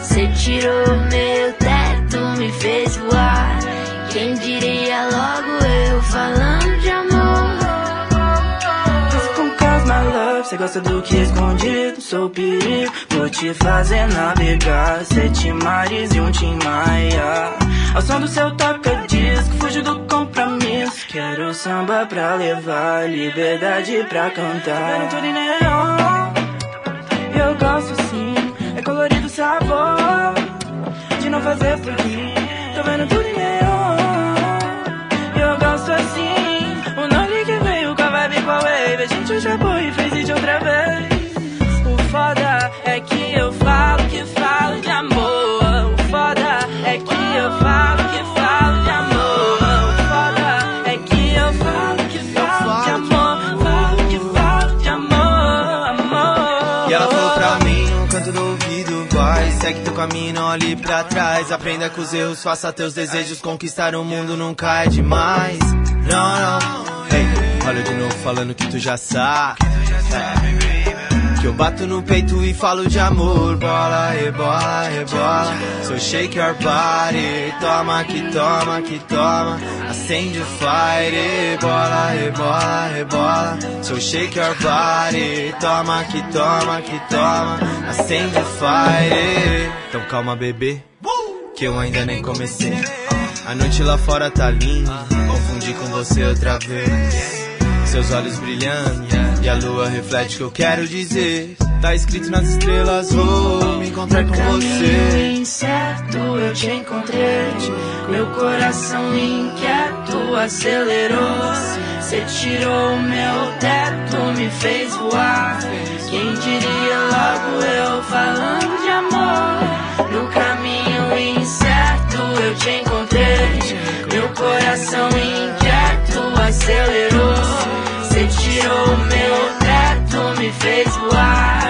Você tirou meu teto, me fez voar. Quem diria logo eu falando de amor? com cause my love, cê gosta do que é escondido, sou perigo. Vou te fazer navegar, sete mares e um Tim Maia. Ao som do seu toca-disco, fujo do compromisso. Quero samba pra levar, liberdade pra cantar. Vendo tudo em neon, eu gosto sim, é colorido o sabor de não fazer por mim. Tô vendo tudo em neon. teve, a gente escapou e fez isso outra vez. O foda é que eu falo que falo de amor. O foda é que eu falo que falo de amor. O foda é que eu falo que falo de amor. Falo que falo de amor. E ela falou pra mim no canto do ouvido, vai, segue teu caminho, olhe pra trás. Aprenda com os erros, faça teus desejos. Conquistar o mundo nunca é demais. Não, não. Hey olha de novo falando que tu já sabe. Que eu bato no peito e falo de amor. Bola, rebola, rebola. So shake your body. Toma que toma que toma. Acende o fire. Bola, rebola, rebola. So shake your body. Toma que toma que toma. Acende o fire. Então calma, bebê. Que eu ainda nem comecei. A noite lá fora tá linda. Confundi com você outra vez. Seus olhos brilhando e a lua reflete o que eu quero dizer. Tá escrito nas estrelas, vou me encontrar com você. incerto eu te encontrei. Meu coração inquieto acelerou. Você tirou o meu teto, me fez voar. Quem diria logo eu falando de amor? No caminho incerto eu te encontrei. Meu coração inquieto acelerou. Tirou meu teto, me fez voar.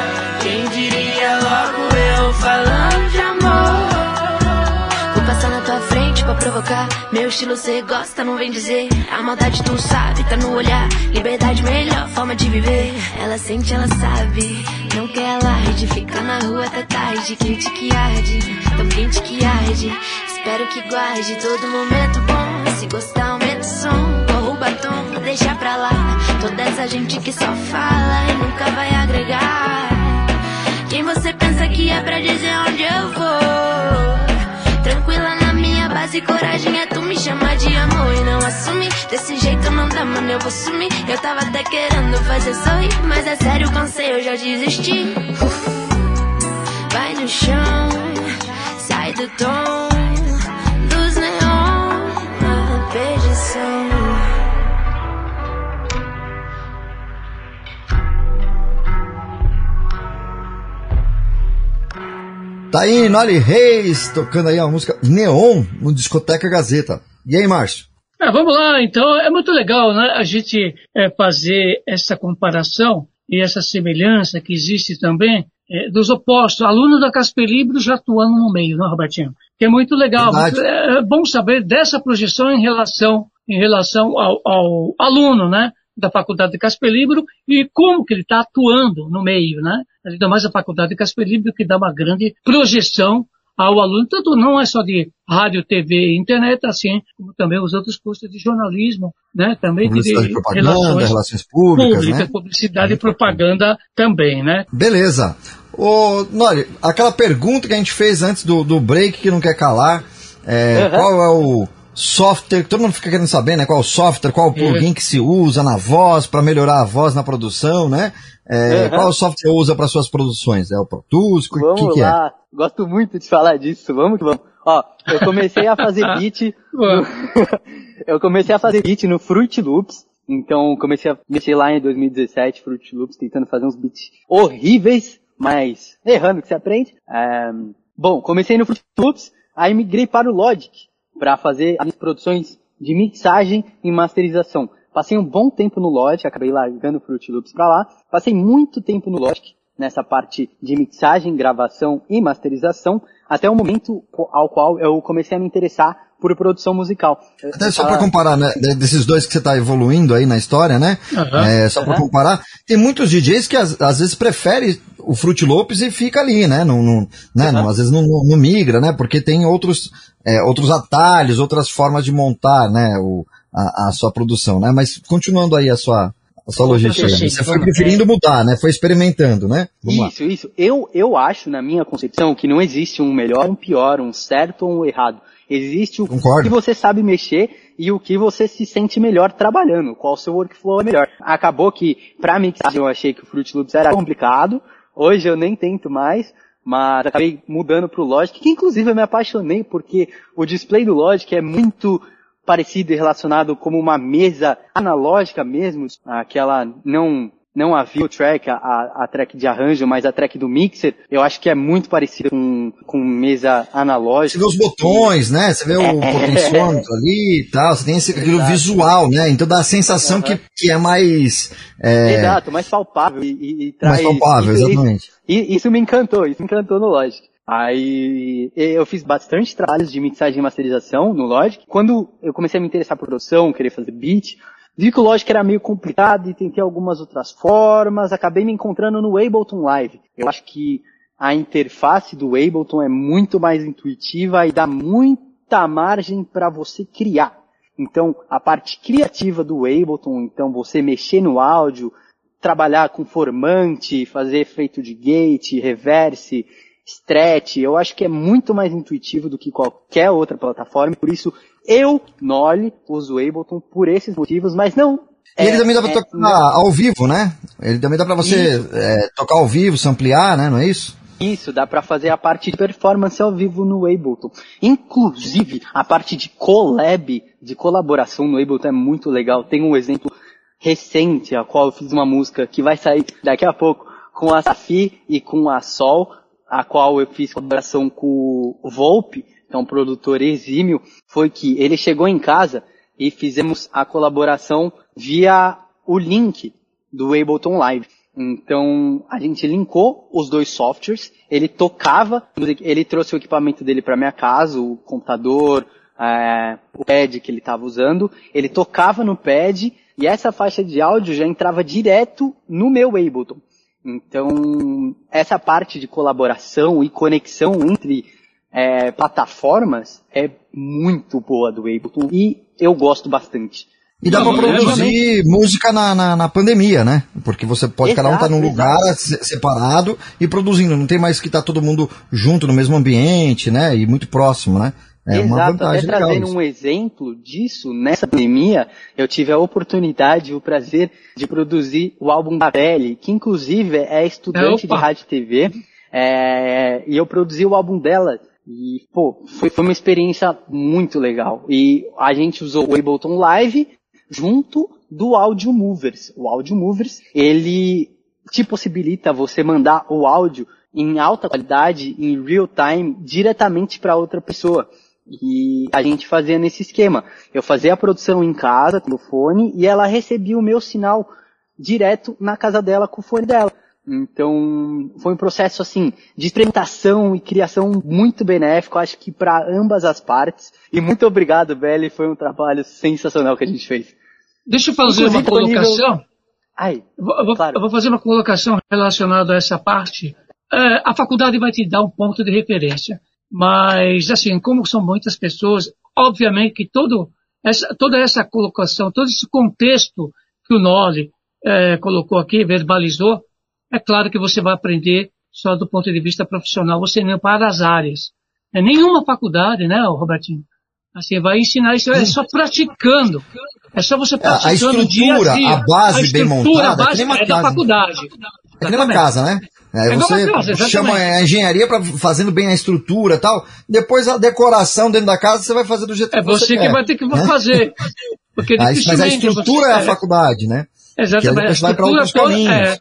Quem diria logo eu falando de amor? Vou passar na tua frente pra provocar. Meu estilo cê gosta, não vem dizer. A maldade tu sabe, tá no olhar. Liberdade, melhor forma de viver. Ela sente, ela sabe. Não quer alarde, fica na rua até tarde. Quente que arde, tão quente que arde. Espero que guarde todo momento bom. Se gostar, aumenta o som. Batom, deixa pra lá. Toda essa gente que só fala e nunca vai agregar. Quem você pensa que é pra dizer onde eu vou? Tranquila na minha base, coragem é tu me chamar de amor e não assumir. Desse jeito não dá, mano, eu vou sumir. Eu tava até querendo fazer sorrir, mas é sério, cansei, eu já desisti. Uf. Vai no chão, sai do tom Tá aí, Nolly Reis, tocando aí a música Neon no Discoteca Gazeta. E aí, Márcio? É, vamos lá, então, é muito legal né, a gente é, fazer essa comparação e essa semelhança que existe também é, dos opostos, aluno da Casper Libro já atuando no meio, não, Robertinho? Que é muito legal, Verdade. é, é bom saber dessa projeção em relação, em relação ao, ao aluno, né? da Faculdade de Casper Libro e como que ele está atuando no meio, né? Ainda mais a Faculdade de Casper Libro que dá uma grande projeção ao aluno, tanto não é só de rádio, TV e internet, assim como também os outros cursos de jornalismo, né? Também Publicidade de e propaganda, relações relações públicas, públicas, né? publicidade e propaganda também, né? Beleza. Ô, Nolly, aquela pergunta que a gente fez antes do, do break que não quer calar, é, Uhum. qual é o software, todo mundo fica querendo saber, né? Qual o software, qual o plugin que se usa na voz para melhorar a voz na produção, né? É, Uhum. Qual software você usa para suas produções? É o Pro Tools? O que, Vamos que é? lá. Gosto muito de falar disso. Vamos que vamos. Ó, eu comecei a fazer beat. no- eu comecei a fazer beat no Fruit Loops. Então comecei a mexer lá em 2017, Fruit Loops, tentando fazer uns beats horríveis, mas errando que se aprende. É, bom, comecei no Fruit Loops, aí migrei para o Logic para fazer as produções de mixagem e masterização. Passei um bom tempo no Logic, acabei largando o Fruit Loops para lá. Passei muito tempo no Logic, nessa parte de mixagem, gravação e masterização, até o momento ao qual eu comecei a me interessar por produção musical. Até só para comparar, né, de- desses dois que você está evoluindo aí na história, né? Aham. É, só para Aham. comparar, tem muitos DJs que às, às vezes preferem o Fruit Loops e fica ali, né? Não, não, né? não às vezes não, não- não migra, né? Porque tem outros, é, outros atalhos, outras formas de montar, né? O, a, a sua produção, né? Mas continuando aí a sua, a sua logística, você foi preferindo mudar, né? Foi experimentando, né? Vamos lá. Isso, isso. Eu, eu acho, na minha concepção, que não existe um melhor, um pior, um certo ou um errado. Existe o Concordo. que você sabe mexer e o que você se sente melhor trabalhando, qual seu workflow é melhor. Acabou que, pra mixagem, eu achei que o Fruit Loops era complicado. Hoje eu nem tento mais, mas acabei mudando pro Logic, que inclusive eu me apaixonei porque o display do Logic é muito parecido e relacionado como uma mesa analógica mesmo, aquela não não a view track, a, a track de arranjo, mas a track do mixer, eu acho que é muito parecida com, com mesa Você analógica. vê os botões, né? Você vê o potenciômetro ali e tal, você tem esse, aquilo Exato. visual, né? Então dá a sensação que, que é mais... é, Exato, mais palpável e, e, e mais traz... palpável, isso, exatamente. Isso, isso me encantou, isso me encantou no Logic. Aí eu fiz bastante trabalhos de mixagem e masterização no Logic. Quando eu comecei a me interessar por produção, querer fazer beat, vi que o Logic era meio complicado e tentei algumas outras formas, acabei me encontrando no Ableton Live. Eu acho que a interface do Ableton é muito mais intuitiva e dá muita margem para você criar. Então, a parte criativa do Ableton, então você mexer no áudio, trabalhar com formante, fazer efeito de gate, reverse, stretch, eu acho que é muito mais intuitivo do que qualquer outra plataforma, por isso eu, Nolly, uso o Ableton por esses motivos, mas não... E ele também dá pra é, tocar não. ao vivo, né? Ele também dá pra você é, tocar ao vivo, ampliar, né? Não é isso? Isso, dá para fazer a parte de performance ao vivo no Ableton. Inclusive, a parte de collab, de colaboração no Ableton é muito legal. Tem um exemplo recente, a qual eu fiz uma música que vai sair daqui a pouco com a Safi e com a Sol, a qual eu fiz colaboração com o Volpe, que é um produtor exímio, foi que ele chegou em casa e fizemos a colaboração via o link do Ableton Live. Então a gente linkou os dois softwares, ele tocava, ele trouxe o equipamento dele para minha casa, o computador, é, o pad que ele estava usando, ele tocava no pad e essa faixa de áudio já entrava direto no meu Ableton. Então, essa parte de colaboração e conexão entre é, plataformas é muito boa do Ableton e eu gosto bastante. E dá para produzir música na, na, na, pandemia, né? Porque você pode, exato, cada um tá num lugar exato. separado e produzindo. Não tem mais que estar tá todo mundo junto no mesmo ambiente, né? E muito próximo, né? É Exato, uma vantagem até trazendo um exemplo disso, nessa pandemia, eu tive a oportunidade, o prazer de produzir o álbum da Belly, que inclusive é estudante Opa. de rádio e TV, é, e eu produzi o álbum dela, e, pô, foi, foi uma experiência muito legal. E a gente usou o Ableton Live junto do Audio Movers. O Audio Movers, ele te possibilita você mandar o áudio em alta qualidade, em real time, diretamente para outra pessoa. E a gente fazia nesse esquema. Eu fazia a produção em casa com o fone e ela recebia o meu sinal direto na casa dela com o fone dela. Então, foi um processo assim de experimentação e criação muito benéfico, acho que para ambas as partes. E muito obrigado, Belly, foi um trabalho sensacional que a gente fez. Deixa eu fazer Inclusive, uma colocação. Nível... Ai, eu, vou, claro. eu vou fazer uma colocação relacionada a essa parte. É, a faculdade vai te dar um ponto de referência. Mas, assim, como são muitas pessoas, obviamente que todo essa, toda essa colocação, todo esse contexto que o Noli é, colocou aqui, verbalizou, é claro que você vai aprender só do ponto de vista profissional, você nem para as áreas. É nenhuma faculdade, né, Robertinho? Assim, vai ensinar isso, é só praticando. É só você praticando a estrutura, dia a, dia. a base a bem montada, a base é, é da faculdade. É que nem uma casa, né? É, você chama a engenharia para fazendo bem a estrutura e tal. Depois a decoração dentro da casa você vai fazer do jeito é que você quer. É você que vai ter que né? fazer. Porque ah, mas a estrutura é a faculdade, né? Exatamente. Que vai para outros caminhos. É,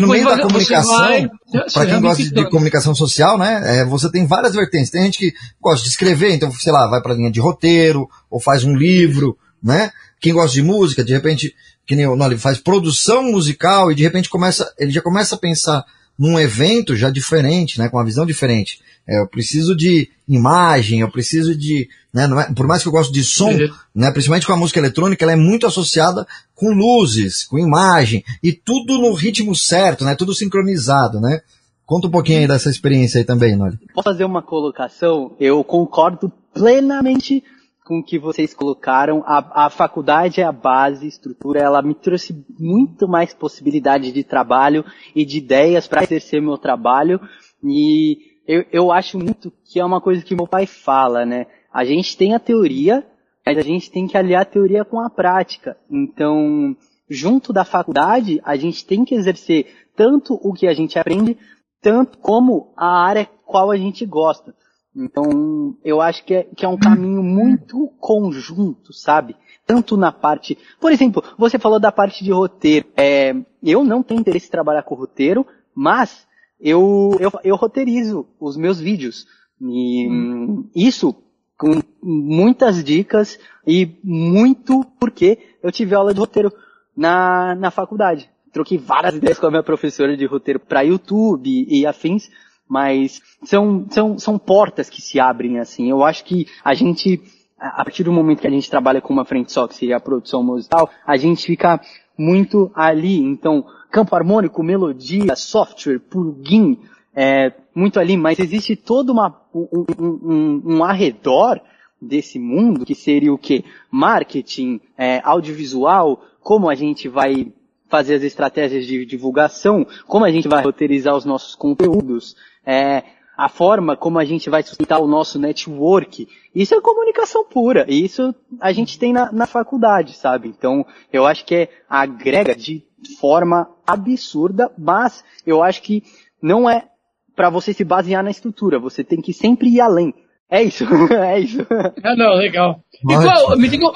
no meio da comunicação, para quem gosta de, de, comunicação social, né, é, você tem várias vertentes. Tem gente que gosta de escrever, então, sei lá, vai para a linha de roteiro, ou faz um livro, né? Quem gosta de música, de repente, que nem o faz produção musical e de repente começa, ele já começa a pensar num evento já diferente, né, com uma visão diferente. É, eu preciso de imagem, eu preciso de, né, é, por mais que eu gosto de som, uhum. né, principalmente com a música eletrônica, ela é muito associada com luzes, com imagem e tudo no ritmo certo, né, tudo sincronizado, né. Conta um pouquinho aí dessa experiência aí também, Noli. Posso fazer uma colocação? Eu concordo plenamente com que vocês colocaram. A, a faculdade é a base, estrutura, ela me trouxe muito mais possibilidade de trabalho e de ideias para exercer meu trabalho. E eu, eu acho muito que é uma coisa que meu pai fala, né? A gente tem a teoria, mas a gente tem que aliar a teoria com a prática. Então, junto da faculdade, a gente tem que exercer tanto o que a gente aprende, tanto como a área qual a gente gosta. Então, eu acho que é, que é um caminho muito conjunto, sabe? Tanto na parte. Por exemplo, você falou da parte de roteiro. É, eu não tenho interesse em trabalhar com roteiro, mas eu, eu, eu roteirizo os meus vídeos. E hum. isso com muitas dicas e muito porque eu tive aula de roteiro na, na faculdade. Troquei várias ideias com a minha professora de roteiro para YouTube e afins mas são, são, são portas que se abrem assim. Eu acho que a gente, a partir do momento que a gente trabalha com uma frente só, que seria a produção musical, a gente fica muito ali. Então, campo harmônico, melodia, software, plugin, é, muito ali, mas existe todo uma, um, um, um arredor desse mundo, que seria o que? Marketing, é, audiovisual, como a gente vai fazer as estratégias de divulgação, como a gente vai roteirizar os nossos conteúdos, é, a forma como a gente vai sustentar o nosso network. Isso é comunicação pura. E isso a gente tem na, na faculdade, sabe? Então, eu acho que é, agrega de forma absurda, mas eu acho que não é para você se basear na estrutura. Você tem que sempre ir além. É isso, é isso. Ah, não, legal. Igual, me diga,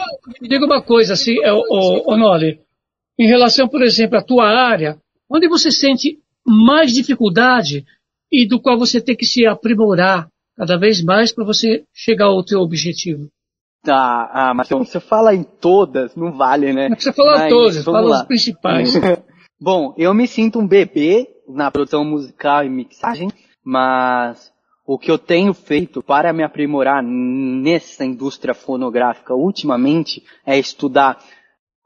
me diga uma coisa, assim, o, o, o Noli, em relação, por exemplo, à tua área, onde você sente mais dificuldade e do qual você tem que se aprimorar cada vez mais para você chegar ao teu objetivo? Tá, ah, mas você fala em todas, não vale, né? Não precisa falar mas, todas, fala lá. os principais. Bom, eu me sinto um bebê na produção musical e mixagem, mas o que eu tenho feito para me aprimorar nessa indústria fonográfica ultimamente é estudar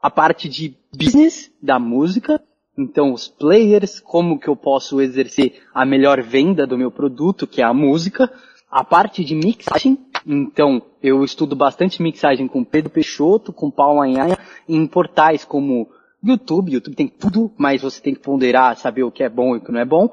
a parte de business da música, então os players, como que eu posso exercer a melhor venda do meu produto, que é a música, a parte de mixagem, então eu estudo bastante mixagem com Pedro Peixoto, com Paulo Anhanha, em portais como YouTube, YouTube tem tudo, mas você tem que ponderar, saber o que é bom e o que não é bom.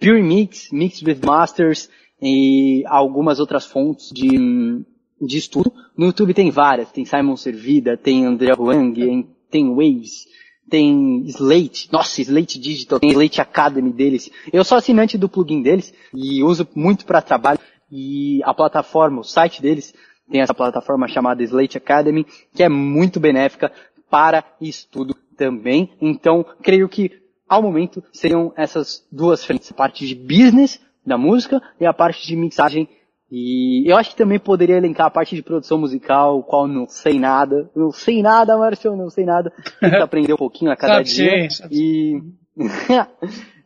Pure Mix, Mix with Masters e algumas outras fontes de de estudo. No YouTube tem várias, tem Simon Servida, tem André Huang, tem Waves, tem Slate, nossa, Slate Digital, tem Slate Academy deles. Eu sou assinante do plugin deles e uso muito para trabalho e a plataforma, o site deles tem essa plataforma chamada Slate Academy, que é muito benéfica para estudo também. Então, creio que ao momento seriam essas duas frentes, a parte de business da música e a parte de mixagem e eu acho que também poderia elencar a parte de produção musical, qual não sei nada. Não sei nada, Márcio, não sei nada. Tenta aprender um pouquinho a cada dia. Sim, e...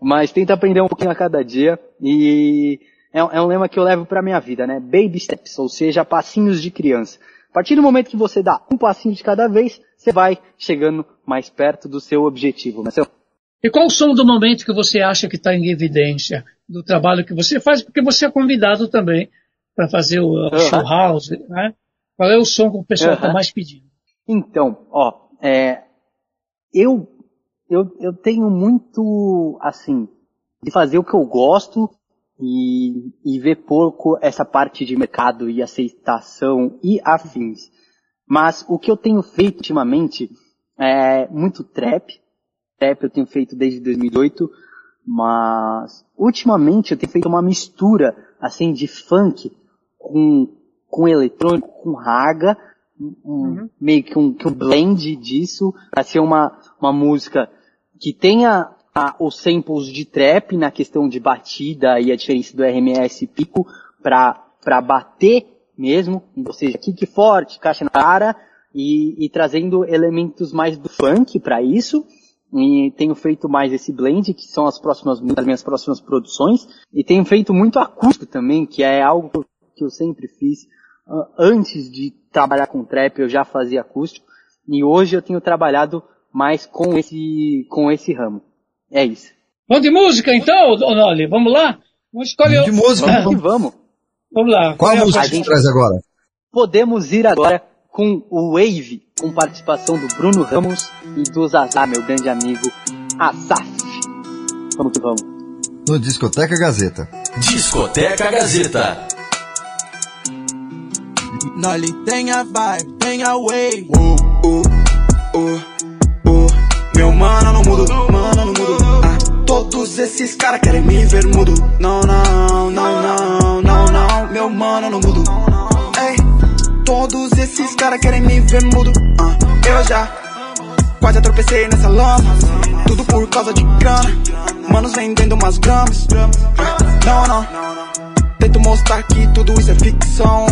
Mas tenta aprender um pouquinho a cada dia. E é, é um lema que eu levo pra minha vida, né? Baby steps, ou seja, passinhos de criança. A partir do momento que você dá um passinho de cada vez, você vai chegando mais perto do seu objetivo, Marcelo. E qual o som do momento que você acha que está em evidência do trabalho que você faz? Porque você é convidado também para fazer o uhum. show house, né? Qual é o som que o pessoal está uhum. mais pedindo? Então, ó, é, eu, eu, eu tenho muito, assim, de fazer o que eu gosto e, e ver pouco essa parte de mercado e aceitação e afins. Mas o que eu tenho feito ultimamente é muito trap. Trap eu tenho feito desde 2008, mas ultimamente eu tenho feito uma mistura assim de funk com, com eletrônico, com raga, um, uhum. meio que um, que um blend disso, para ser uma, uma música que tenha a, os samples de trap na questão de batida e a diferença do RMS pico para para bater mesmo, ou seja, kick forte, caixa na cara e, e trazendo elementos mais do funk para isso. E tenho feito mais esse blend, que são as próximas, as minhas próximas produções. E tenho feito muito acústico também, que é algo que eu sempre fiz. Uh, antes de trabalhar com trap, eu já fazia acústico. E hoje eu tenho trabalhado mais com esse, com esse ramo. É isso. Vamos de música então, Noli? Vamos lá? Vamos escolher. De música. Vamos que vamos. Vamos lá. Qual, a música a gente traz agora? Podemos ir agora com o Wave, com participação do Bruno Ramos e do Zazá, meu grande amigo Asaf. Vamos que vamos. No Discoteca Gazeta. Discoteca Gazeta. Nolly tem a vibe, tem a way. Uh, uh, uh, uh. Meu mano não mudo, mano não mudo. Ah, todos esses caras querem me ver mudo. Não, não, não, não, não, não. Meu mano não mudo. Ei, todos esses caras querem me ver mudo. Ah, eu já quase tropecei nessa lama. Tudo por causa de grana. Manos vendendo umas gramas. Ah, não, não. Tento mostrar que tudo isso é ficção.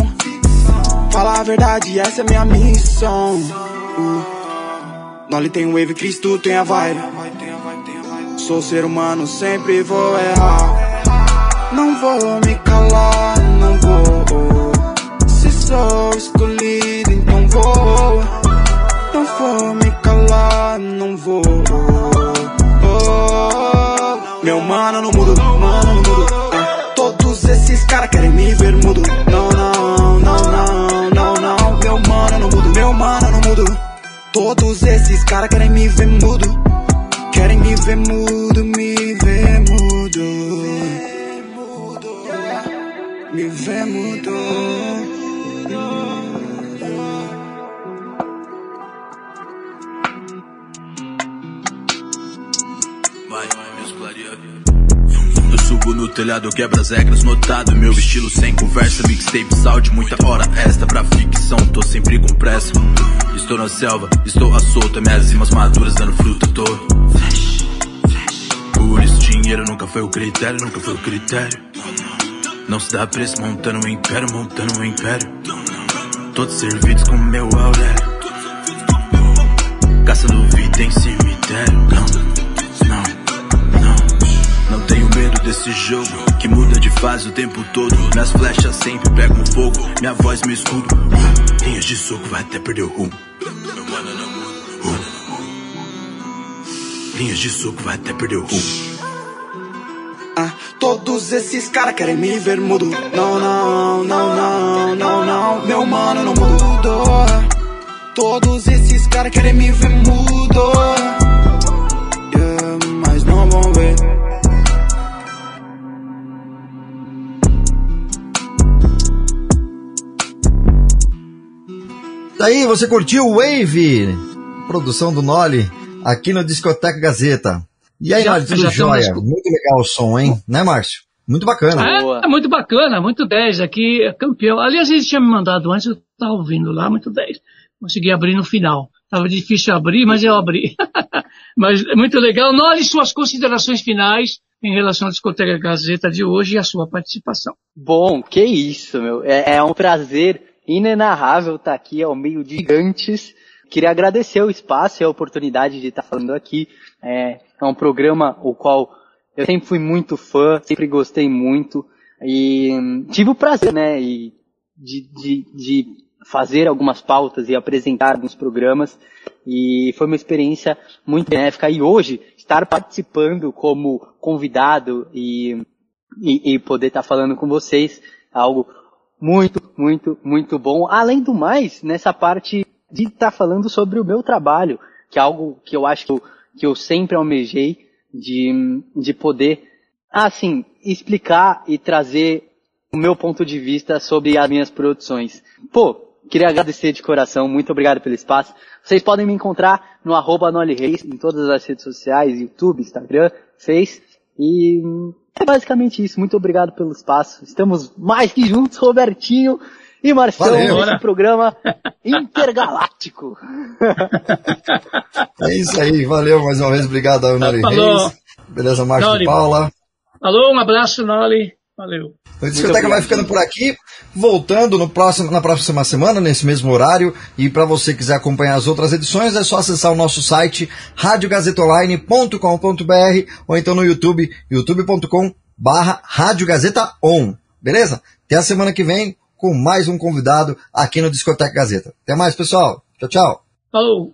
Fala a verdade, essa é minha missão. Uh. Noli tem wave, Cristo tem a vibe. Sou ser humano, sempre vou errar. Não vou me calar, não vou. Se sou escolhido, então vou. Não vou me calar, não vou. Oh, meu mano não mudo, mano não mudo. Ah, todos esses caras querem me ver mudo. Não, não, não, não. Meu mano não mudo, meu mano não mudo. Todos esses caras querem me ver mudo. Querem me ver mudo, me ver mudo. Me ver mudo. Vai, subo no telhado, quebra as regras, notado Meu estilo sem conversa, mixtape, salde Muita hora extra pra ficção, tô sempre com pressa. Estou na selva, estou a solta Minhas rimas maduras dando fruta, tô Por isso dinheiro nunca foi o critério, nunca foi o critério. Não se dá preço montando um império, montando um império. Todos servidos com meu Aurélio Caçando vida em cemitério, não medo desse jogo que muda de fase o tempo todo. Minhas flechas sempre pegam fogo, minha voz me escudo. Linhas de soco vai até perder o rumo. Meu mano não. Linhas de soco vai até perder o rumo. Ah, todos esses caras querem me ver mudo. Não, não, não, não, não, não. Meu mano não mudou. Todos esses caras querem me ver mudo. Daí você curtiu o Wave, produção do Noli, aqui no Discoteca Gazeta. E aí, Noli, tudo já jóia? estamos- Muito legal o som, hein? Né, Márcio? Muito bacana. É, é muito bacana, muito 10 aqui, é campeão. Aliás, eles tinham me mandado antes, eu estava ouvindo lá, muito 10. Consegui abrir no final. Tava difícil abrir, mas eu abri. mas é muito legal. Nole, suas considerações finais em relação à discoteca Gazeta de hoje e a sua participação. Bom, que isso, meu. É, é um prazer inenarrável estar aqui ao meio de gigantes. Queria agradecer o espaço e a oportunidade de estar falando aqui. É, é um programa o qual eu sempre fui muito fã, sempre gostei muito e hum, tive o prazer, né, e de, de, de fazer algumas pautas e apresentar alguns programas e foi uma experiência muito benéfica e hoje estar participando como convidado e e, e poder estar falando com vocês é algo muito, muito, muito bom. Além do mais, nessa parte de estar falando sobre o meu trabalho, que é algo que eu acho que eu, que eu sempre almejei de, de poder, assim, explicar e trazer o meu ponto de vista sobre as minhas produções. Pô, queria agradecer de coração, muito obrigado pelo espaço. Vocês podem me encontrar no arroba Noli Reis, em todas as redes sociais, YouTube, Instagram, Face, e é basicamente isso. Muito obrigado pelo espaço. Estamos mais que juntos, Robertinho e Marcelo, Valeu. nesse programa intergaláctico. É isso aí, valeu mais uma vez, obrigado Noli. Reis. Beleza, Márcio Noli. e Paula. Alô, um abraço, Noli. Valeu. A discoteca vai ficando por aqui, voltando no próximo, na próxima semana, nesse mesmo horário. E para você quiser acompanhar as outras edições, é só acessar o nosso site radiogazetonline.com.br ou então no YouTube, youtube.com barra Rádio Gazeta On. Beleza? Até a semana que vem com mais um convidado aqui no Discoteca Gazeta. Até mais, pessoal. Tchau, tchau. Falou.